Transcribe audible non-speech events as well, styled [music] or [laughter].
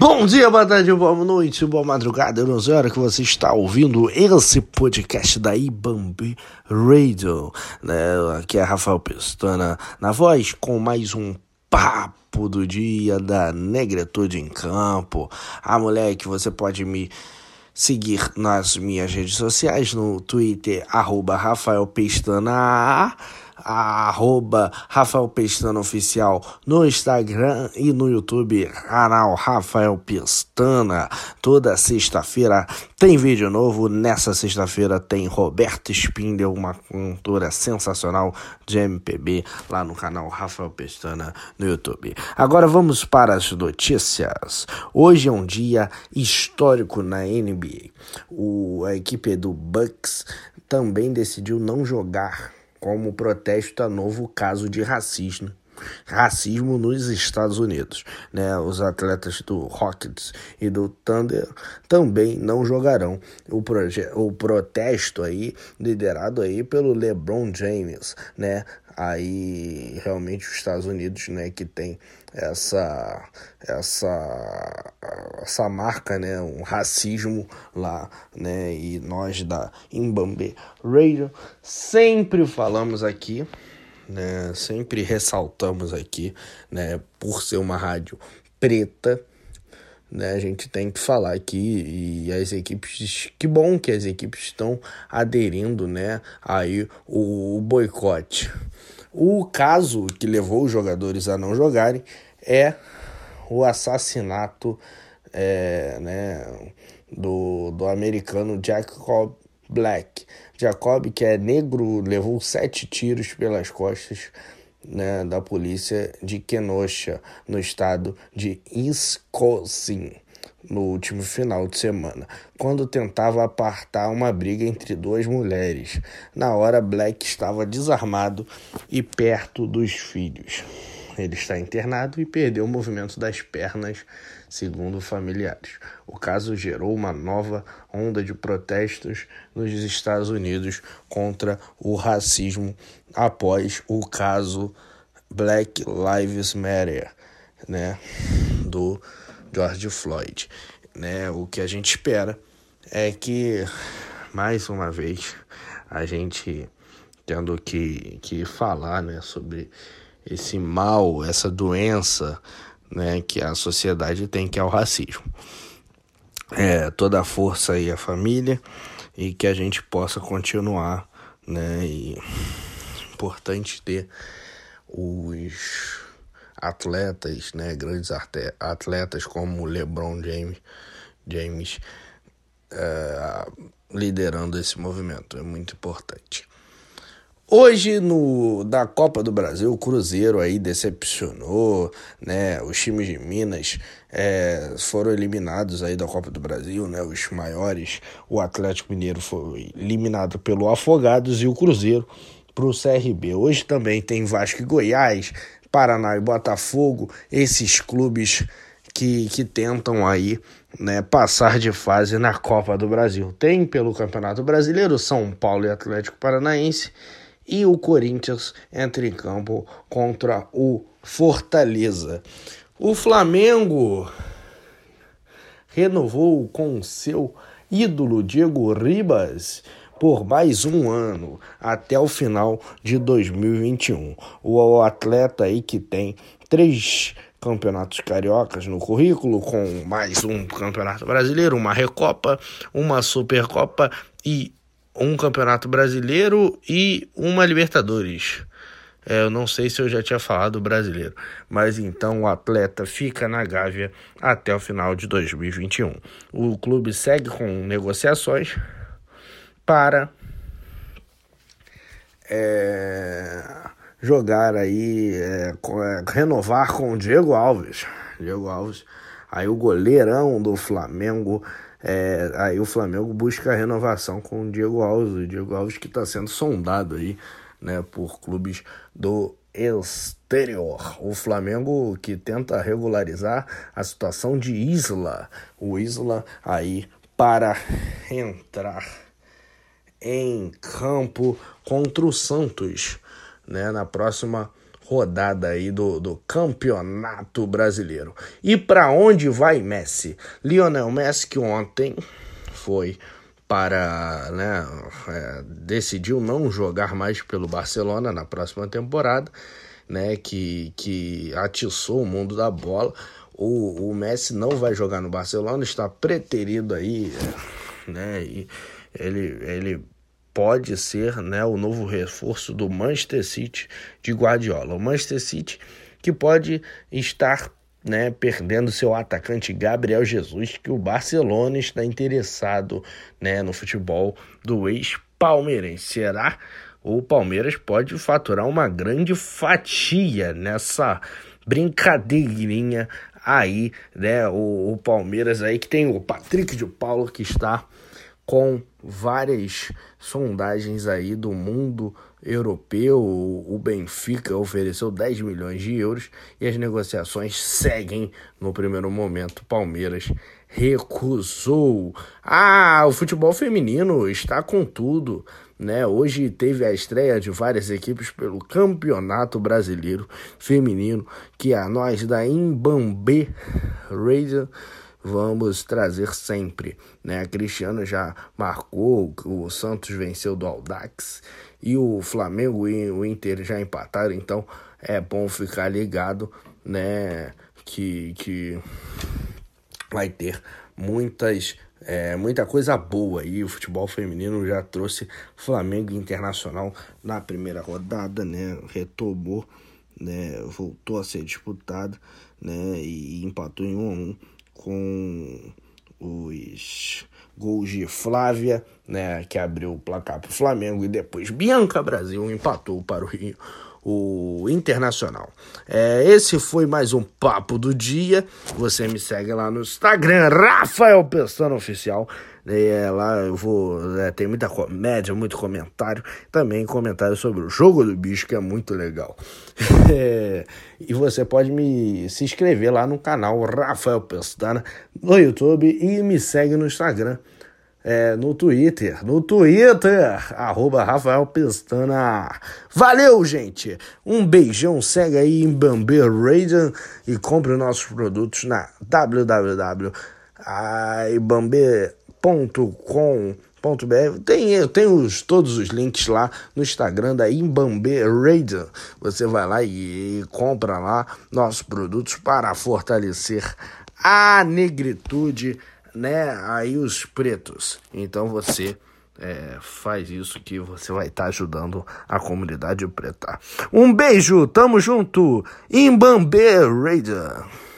Bom dia, boa tarde, boa noite, boa madrugada. Eu não sei a hora que você está ouvindo esse podcast da Ibambi Radio. Né? Aqui é Rafael Pestana na voz com mais um papo do dia da Negritude em Campo. A mulher que você pode me seguir nas minhas redes sociais, no Twitter, arroba Rafael Pestana arroba Rafael Pestana Oficial no Instagram e no YouTube, canal Rafael Pestana. Toda sexta-feira tem vídeo novo. Nessa sexta-feira tem Roberto Spindel, uma cantora sensacional de MPB, lá no canal Rafael Pestana no YouTube. Agora vamos para as notícias. Hoje é um dia histórico na NBA. O, a equipe do Bucks também decidiu não jogar como protesto a novo caso de racismo racismo nos Estados Unidos. Né? Os atletas do Rockets e do Thunder também não jogarão. O, o protesto aí, liderado aí pelo LeBron James, né? Aí realmente os Estados Unidos, né, que tem essa essa essa marca, né, um racismo lá, né, e nós da Imbambe Radio sempre falamos aqui, né, sempre ressaltamos aqui, né, por ser uma rádio preta, né, a gente tem que falar aqui e as equipes, que bom que as equipes estão aderindo, né, aí o, o boicote. O caso que levou os jogadores a não jogarem é o assassinato é, né, do, do americano Jacob Black. Jacob, que é negro, levou sete tiros pelas costas né, da polícia de Kenosha, no estado de Wisconsin, no último final de semana, quando tentava apartar uma briga entre duas mulheres. Na hora, Black estava desarmado e perto dos filhos. Ele está internado e perdeu o movimento das pernas, segundo familiares. O caso gerou uma nova onda de protestos nos Estados Unidos contra o racismo após o caso Black Lives Matter, né, do George Floyd, né? O que a gente espera é que mais uma vez a gente tendo que, que falar, né, sobre esse mal, essa doença né, que a sociedade tem, que é o racismo. É, toda a força aí a família e que a gente possa continuar, né? E [laughs] importante ter os atletas, né, grandes atletas como LeBron James, James é, liderando esse movimento, é muito importante. Hoje, no, da Copa do Brasil, o Cruzeiro aí decepcionou, né? Os times de Minas é, foram eliminados aí da Copa do Brasil, né? Os maiores. O Atlético Mineiro foi eliminado pelo Afogados e o Cruzeiro para o CRB. Hoje também tem Vasco e Goiás, Paraná e Botafogo, esses clubes que, que tentam aí né, passar de fase na Copa do Brasil. Tem pelo Campeonato Brasileiro São Paulo e Atlético Paranaense e o Corinthians entra em campo contra o Fortaleza. O Flamengo renovou com seu ídolo Diego Ribas por mais um ano até o final de 2021. O atleta aí que tem três campeonatos cariocas no currículo, com mais um campeonato brasileiro, uma Recopa, uma Supercopa e um Campeonato Brasileiro e uma Libertadores. É, eu não sei se eu já tinha falado brasileiro, mas então o atleta fica na Gávea até o final de 2021. O clube segue com negociações para é, jogar aí, é, renovar com o Diego Alves. Diego Alves, aí o goleirão do Flamengo é, aí o Flamengo busca a renovação com o Diego Alves, o Diego Alves que está sendo sondado aí, né, por clubes do exterior. O Flamengo que tenta regularizar a situação de Isla, o Isla aí para entrar em campo contra o Santos, né, na próxima rodada aí do, do Campeonato Brasileiro. E para onde vai Messi? Lionel Messi que ontem foi para, né, é, decidiu não jogar mais pelo Barcelona na próxima temporada, né, que, que atiçou o mundo da bola. O, o Messi não vai jogar no Barcelona, está preterido aí, né, e ele, ele pode ser né, o novo reforço do Manchester City de Guardiola. O Manchester City que pode estar né, perdendo seu atacante Gabriel Jesus, que o Barcelona está interessado né, no futebol do ex-palmeirense. Será? O Palmeiras pode faturar uma grande fatia nessa brincadeirinha aí, né? O, o Palmeiras aí que tem o Patrick de Paulo que está com várias sondagens aí do mundo europeu. O Benfica ofereceu 10 milhões de euros e as negociações seguem no primeiro momento. Palmeiras recusou. Ah, o futebol feminino está com tudo. Né? Hoje teve a estreia de várias equipes pelo Campeonato Brasileiro Feminino, que a nós da Imbambe Radio vamos trazer sempre. Né? A Cristiano já marcou, o Santos venceu do Aldax e o Flamengo e o Inter já empataram, então é bom ficar ligado, né? Que, que vai ter muitas é, muita coisa boa aí. O futebol feminino já trouxe Flamengo Internacional na primeira rodada, né? Retomou, né? Voltou a ser disputado, né? E empatou em 1 a 1 com os gols de Flávia, né, que abriu o placar para o Flamengo, e depois Bianca Brasil empatou para o Rio, o Internacional. É, esse foi mais um Papo do Dia. Você me segue lá no Instagram, Rafael Pestano Oficial. É, lá eu vou. É, tem muita comédia, muito comentário. Também comentário sobre o jogo do bicho, que é muito legal. [laughs] É, e você pode me se inscrever lá no canal Rafael Pestana no YouTube e me segue no Instagram. É, no Twitter, no Twitter, arroba Rafael Pestana. Valeu, gente! Um beijão, segue aí em Bambi Radio e compre nossos produtos na www.ibambe.com .com.br tem, eu tenho os, todos os links lá no Instagram da Imbambe Radio. Você vai lá e, e compra lá nossos produtos para fortalecer a negritude, né? Aí os pretos. Então você é, faz isso que você vai estar tá ajudando a comunidade preta. Um beijo, tamo junto, Imbambe Radio.